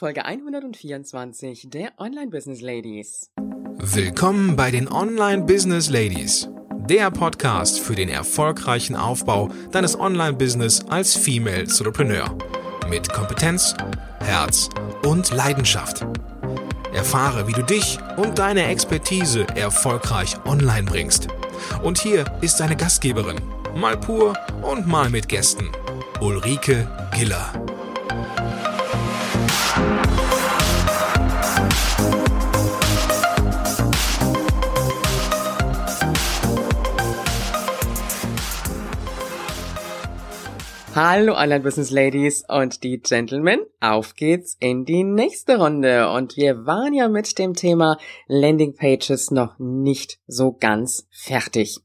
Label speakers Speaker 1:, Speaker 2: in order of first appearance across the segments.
Speaker 1: Folge 124 der Online Business Ladies.
Speaker 2: Willkommen bei den Online Business Ladies, der Podcast für den erfolgreichen Aufbau deines Online-Business als Female Entrepreneur. Mit Kompetenz, Herz und Leidenschaft. Erfahre, wie du dich und deine Expertise erfolgreich online bringst. Und hier ist deine Gastgeberin, mal pur und mal mit Gästen, Ulrike Giller.
Speaker 1: Hallo Online Business Ladies und die Gentlemen, auf geht's in die nächste Runde. Und wir waren ja mit dem Thema Landing Pages noch nicht so ganz fertig.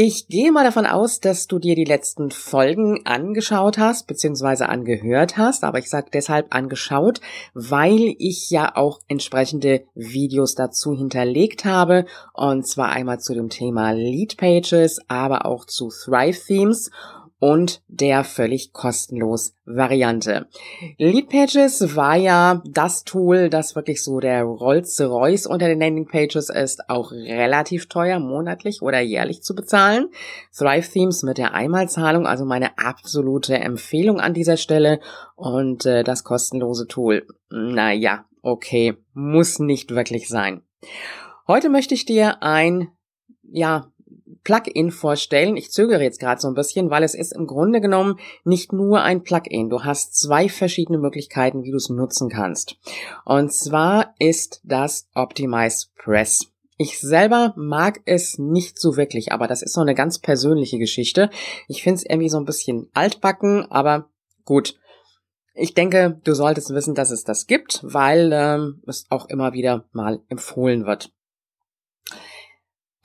Speaker 1: Ich gehe mal davon aus, dass du dir die letzten Folgen angeschaut hast, beziehungsweise angehört hast, aber ich sage deshalb angeschaut, weil ich ja auch entsprechende Videos dazu hinterlegt habe, und zwar einmal zu dem Thema Lead Pages, aber auch zu Thrive Themes und der völlig kostenlos Variante. Leadpages war ja das Tool, das wirklich so der Rolls-Royce unter den Landingpages ist, auch relativ teuer monatlich oder jährlich zu bezahlen. Thrive Themes mit der Einmalzahlung, also meine absolute Empfehlung an dieser Stelle und äh, das kostenlose Tool. Naja, okay, muss nicht wirklich sein. Heute möchte ich dir ein ja, Plugin vorstellen. Ich zögere jetzt gerade so ein bisschen, weil es ist im Grunde genommen nicht nur ein Plugin. Du hast zwei verschiedene Möglichkeiten, wie du es nutzen kannst. Und zwar ist das Optimize Press. Ich selber mag es nicht so wirklich, aber das ist so eine ganz persönliche Geschichte. Ich finde es irgendwie so ein bisschen altbacken, aber gut. Ich denke, du solltest wissen, dass es das gibt, weil ähm, es auch immer wieder mal empfohlen wird.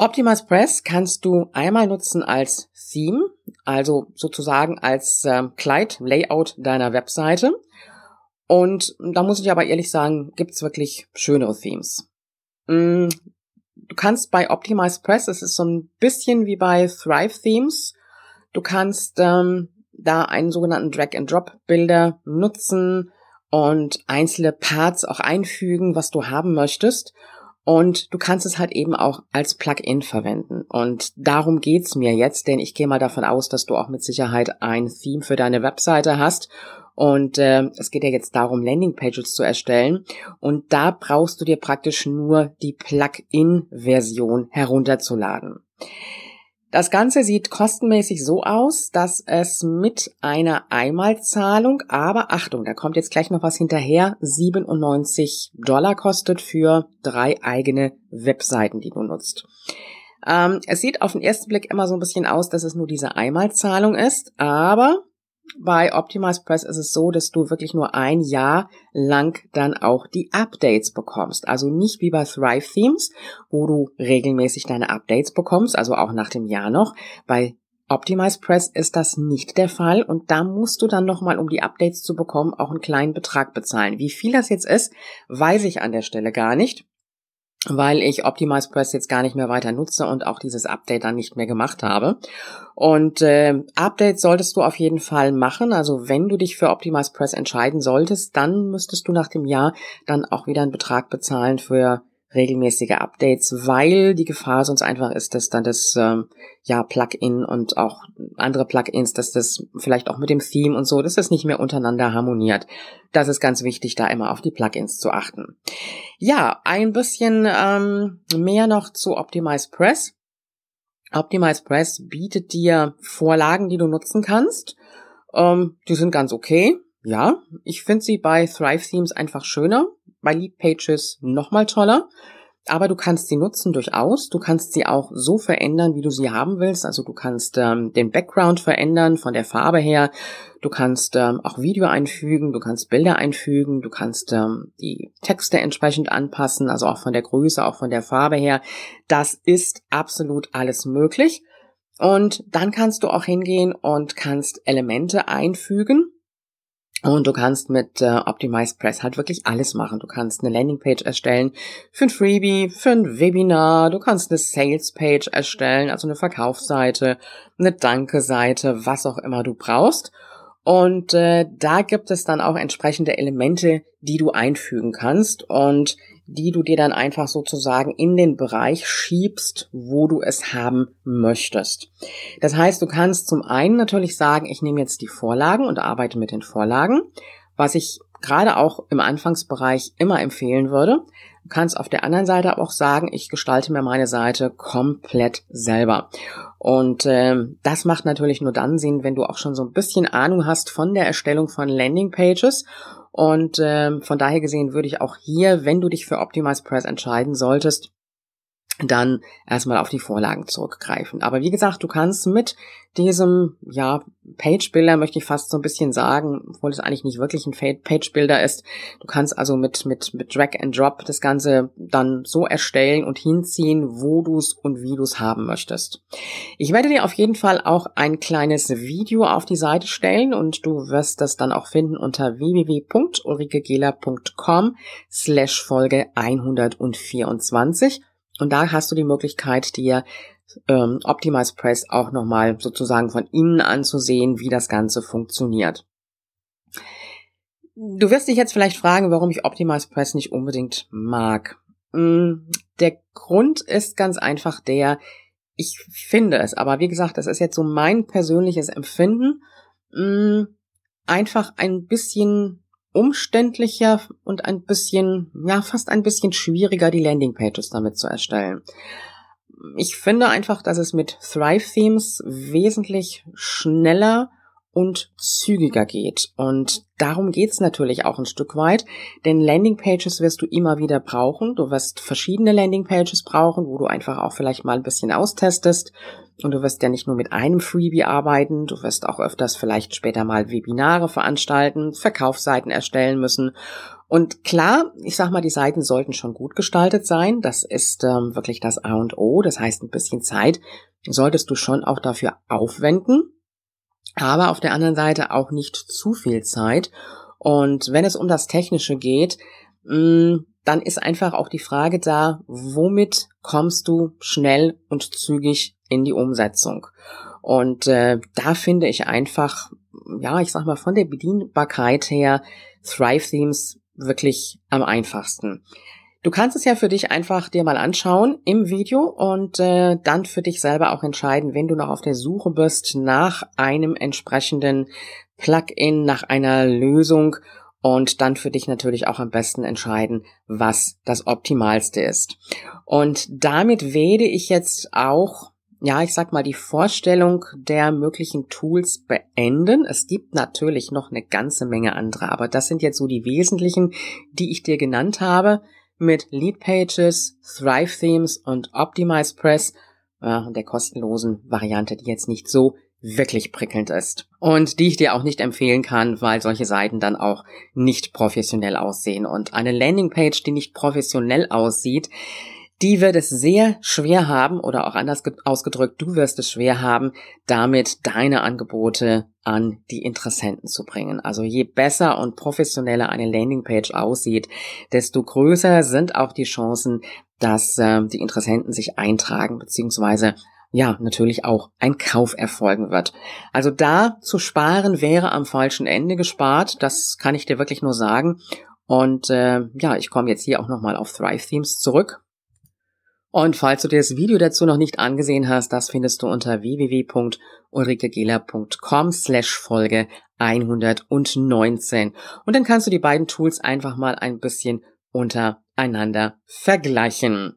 Speaker 1: Optimize Press kannst du einmal nutzen als Theme, also sozusagen als ähm, Kleid, Layout deiner Webseite. Und da muss ich aber ehrlich sagen, gibt's wirklich schönere Themes. Mm, du kannst bei Optimize Press, es ist so ein bisschen wie bei Thrive Themes, du kannst ähm, da einen sogenannten Drag-and-Drop-Bilder nutzen und einzelne Parts auch einfügen, was du haben möchtest. Und du kannst es halt eben auch als Plugin verwenden. Und darum geht's mir jetzt, denn ich gehe mal davon aus, dass du auch mit Sicherheit ein Theme für deine Webseite hast. Und äh, es geht ja jetzt darum, Landingpages zu erstellen. Und da brauchst du dir praktisch nur die Plugin-Version herunterzuladen. Das Ganze sieht kostenmäßig so aus, dass es mit einer Einmalzahlung, aber Achtung, da kommt jetzt gleich noch was hinterher, 97 Dollar kostet für drei eigene Webseiten, die du nutzt. Ähm, es sieht auf den ersten Blick immer so ein bisschen aus, dass es nur diese Einmalzahlung ist, aber bei Optimize Press ist es so, dass du wirklich nur ein Jahr lang dann auch die Updates bekommst. Also nicht wie bei Thrive Themes, wo du regelmäßig deine Updates bekommst, also auch nach dem Jahr noch. Bei Optimize Press ist das nicht der Fall und da musst du dann nochmal, um die Updates zu bekommen, auch einen kleinen Betrag bezahlen. Wie viel das jetzt ist, weiß ich an der Stelle gar nicht weil ich Optimize Press jetzt gar nicht mehr weiter nutze und auch dieses Update dann nicht mehr gemacht habe. Und äh, Updates solltest du auf jeden Fall machen. Also wenn du dich für Optimize Press entscheiden solltest, dann müsstest du nach dem Jahr dann auch wieder einen Betrag bezahlen für regelmäßige Updates, weil die Gefahr sonst einfach ist, dass dann das ähm, ja Plugin und auch andere Plugins, dass das vielleicht auch mit dem Theme und so, dass das nicht mehr untereinander harmoniert. Das ist ganz wichtig, da immer auf die Plugins zu achten. Ja, ein bisschen ähm, mehr noch zu Optimize Press. Optimize Press bietet dir Vorlagen, die du nutzen kannst. Ähm, die sind ganz okay. Ja, ich finde sie bei Thrive Themes einfach schöner bei Lead Pages nochmal toller. Aber du kannst sie nutzen durchaus. Du kannst sie auch so verändern, wie du sie haben willst. Also du kannst ähm, den Background verändern von der Farbe her. Du kannst ähm, auch Video einfügen, du kannst Bilder einfügen, du kannst ähm, die Texte entsprechend anpassen, also auch von der Größe, auch von der Farbe her. Das ist absolut alles möglich. Und dann kannst du auch hingehen und kannst Elemente einfügen und du kannst mit äh, Optimize Press halt wirklich alles machen. Du kannst eine Landingpage erstellen für ein Freebie, für ein Webinar. Du kannst eine Sales Page erstellen, also eine Verkaufsseite, eine Danke-Seite, was auch immer du brauchst. Und äh, da gibt es dann auch entsprechende Elemente, die du einfügen kannst und die du dir dann einfach sozusagen in den Bereich schiebst, wo du es haben möchtest. Das heißt, du kannst zum einen natürlich sagen, ich nehme jetzt die Vorlagen und arbeite mit den Vorlagen, was ich gerade auch im Anfangsbereich immer empfehlen würde. Du kannst auf der anderen Seite auch sagen, ich gestalte mir meine Seite komplett selber. Und äh, das macht natürlich nur dann Sinn, wenn du auch schon so ein bisschen Ahnung hast von der Erstellung von Landingpages. Und äh, von daher gesehen würde ich auch hier, wenn du dich für Optimize Press entscheiden solltest, dann erstmal auf die Vorlagen zurückgreifen. Aber wie gesagt, du kannst mit diesem, ja, Page-Builder möchte ich fast so ein bisschen sagen, obwohl es eigentlich nicht wirklich ein Page-Builder ist. Du kannst also mit, mit, mit Drag and Drop das Ganze dann so erstellen und hinziehen, wo du es und wie du es haben möchtest. Ich werde dir auf jeden Fall auch ein kleines Video auf die Seite stellen und du wirst das dann auch finden unter www.ulrikegela.com slash Folge 124 und da hast du die Möglichkeit, dir ähm, Optimize Press auch nochmal sozusagen von innen anzusehen, wie das Ganze funktioniert. Du wirst dich jetzt vielleicht fragen, warum ich Optimize Press nicht unbedingt mag. Mm, der Grund ist ganz einfach der, ich finde es, aber wie gesagt, das ist jetzt so mein persönliches Empfinden, mm, einfach ein bisschen umständlicher und ein bisschen, ja, fast ein bisschen schwieriger, die Landingpages damit zu erstellen. Ich finde einfach, dass es mit Thrive Themes wesentlich schneller und zügiger geht. Und darum geht's natürlich auch ein Stück weit, denn Landingpages wirst du immer wieder brauchen. Du wirst verschiedene Landingpages brauchen, wo du einfach auch vielleicht mal ein bisschen austestest. Und du wirst ja nicht nur mit einem Freebie arbeiten, du wirst auch öfters vielleicht später mal Webinare veranstalten, Verkaufsseiten erstellen müssen. Und klar, ich sag mal, die Seiten sollten schon gut gestaltet sein. Das ist ähm, wirklich das A und O. Das heißt, ein bisschen Zeit solltest du schon auch dafür aufwenden aber auf der anderen Seite auch nicht zu viel Zeit. Und wenn es um das Technische geht, mm, dann ist einfach auch die Frage da, womit kommst du schnell und zügig in die Umsetzung? Und äh, da finde ich einfach, ja, ich sag mal, von der Bedienbarkeit her Thrive Themes wirklich am einfachsten. Du kannst es ja für dich einfach dir mal anschauen im Video und äh, dann für dich selber auch entscheiden, wenn du noch auf der Suche bist nach einem entsprechenden Plugin, nach einer Lösung und dann für dich natürlich auch am besten entscheiden, was das Optimalste ist. Und damit werde ich jetzt auch ja, ich sag mal, die Vorstellung der möglichen Tools beenden. Es gibt natürlich noch eine ganze Menge andere, aber das sind jetzt so die wesentlichen, die ich dir genannt habe mit Lead Pages, Thrive Themes und Optimize Press, äh, der kostenlosen Variante, die jetzt nicht so wirklich prickelnd ist und die ich dir auch nicht empfehlen kann, weil solche Seiten dann auch nicht professionell aussehen. Und eine Landingpage, die nicht professionell aussieht, die wird es sehr schwer haben oder auch anders ausgedrückt, du wirst es schwer haben, damit deine Angebote an die Interessenten zu bringen. Also je besser und professioneller eine Landingpage aussieht, desto größer sind auch die Chancen, dass äh, die Interessenten sich eintragen, beziehungsweise ja, natürlich auch ein Kauf erfolgen wird. Also da zu sparen wäre am falschen Ende gespart, das kann ich dir wirklich nur sagen. Und äh, ja, ich komme jetzt hier auch nochmal auf Thrive Themes zurück und falls du dir das Video dazu noch nicht angesehen hast, das findest du unter www.ulrikegela.com slash Folge 119. Und dann kannst du die beiden Tools einfach mal ein bisschen untereinander vergleichen.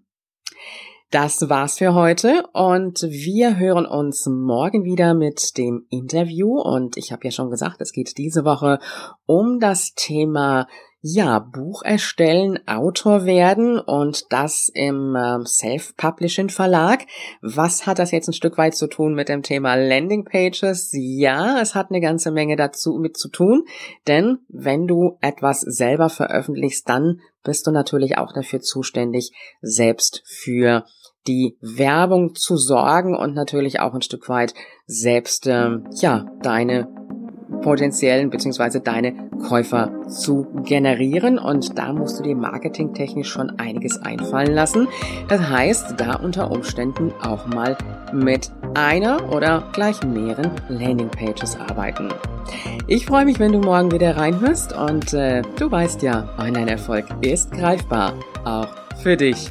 Speaker 1: Das war's für heute und wir hören uns morgen wieder mit dem Interview und ich habe ja schon gesagt, es geht diese Woche um das Thema ja, Buch erstellen, Autor werden und das im äh, Self-Publishing Verlag. Was hat das jetzt ein Stück weit zu tun mit dem Thema Landing Pages? Ja, es hat eine ganze Menge dazu mit zu tun, denn wenn du etwas selber veröffentlichst, dann bist du natürlich auch dafür zuständig, selbst für die Werbung zu sorgen und natürlich auch ein Stück weit selbst, ähm, ja, deine potenziellen bzw. deine Käufer zu generieren. Und da musst du dir marketingtechnisch schon einiges einfallen lassen. Das heißt, da unter Umständen auch mal mit einer oder gleich mehreren Landingpages arbeiten. Ich freue mich, wenn du morgen wieder reinhörst und äh, du weißt ja, Online-Erfolg ist greifbar, auch für dich.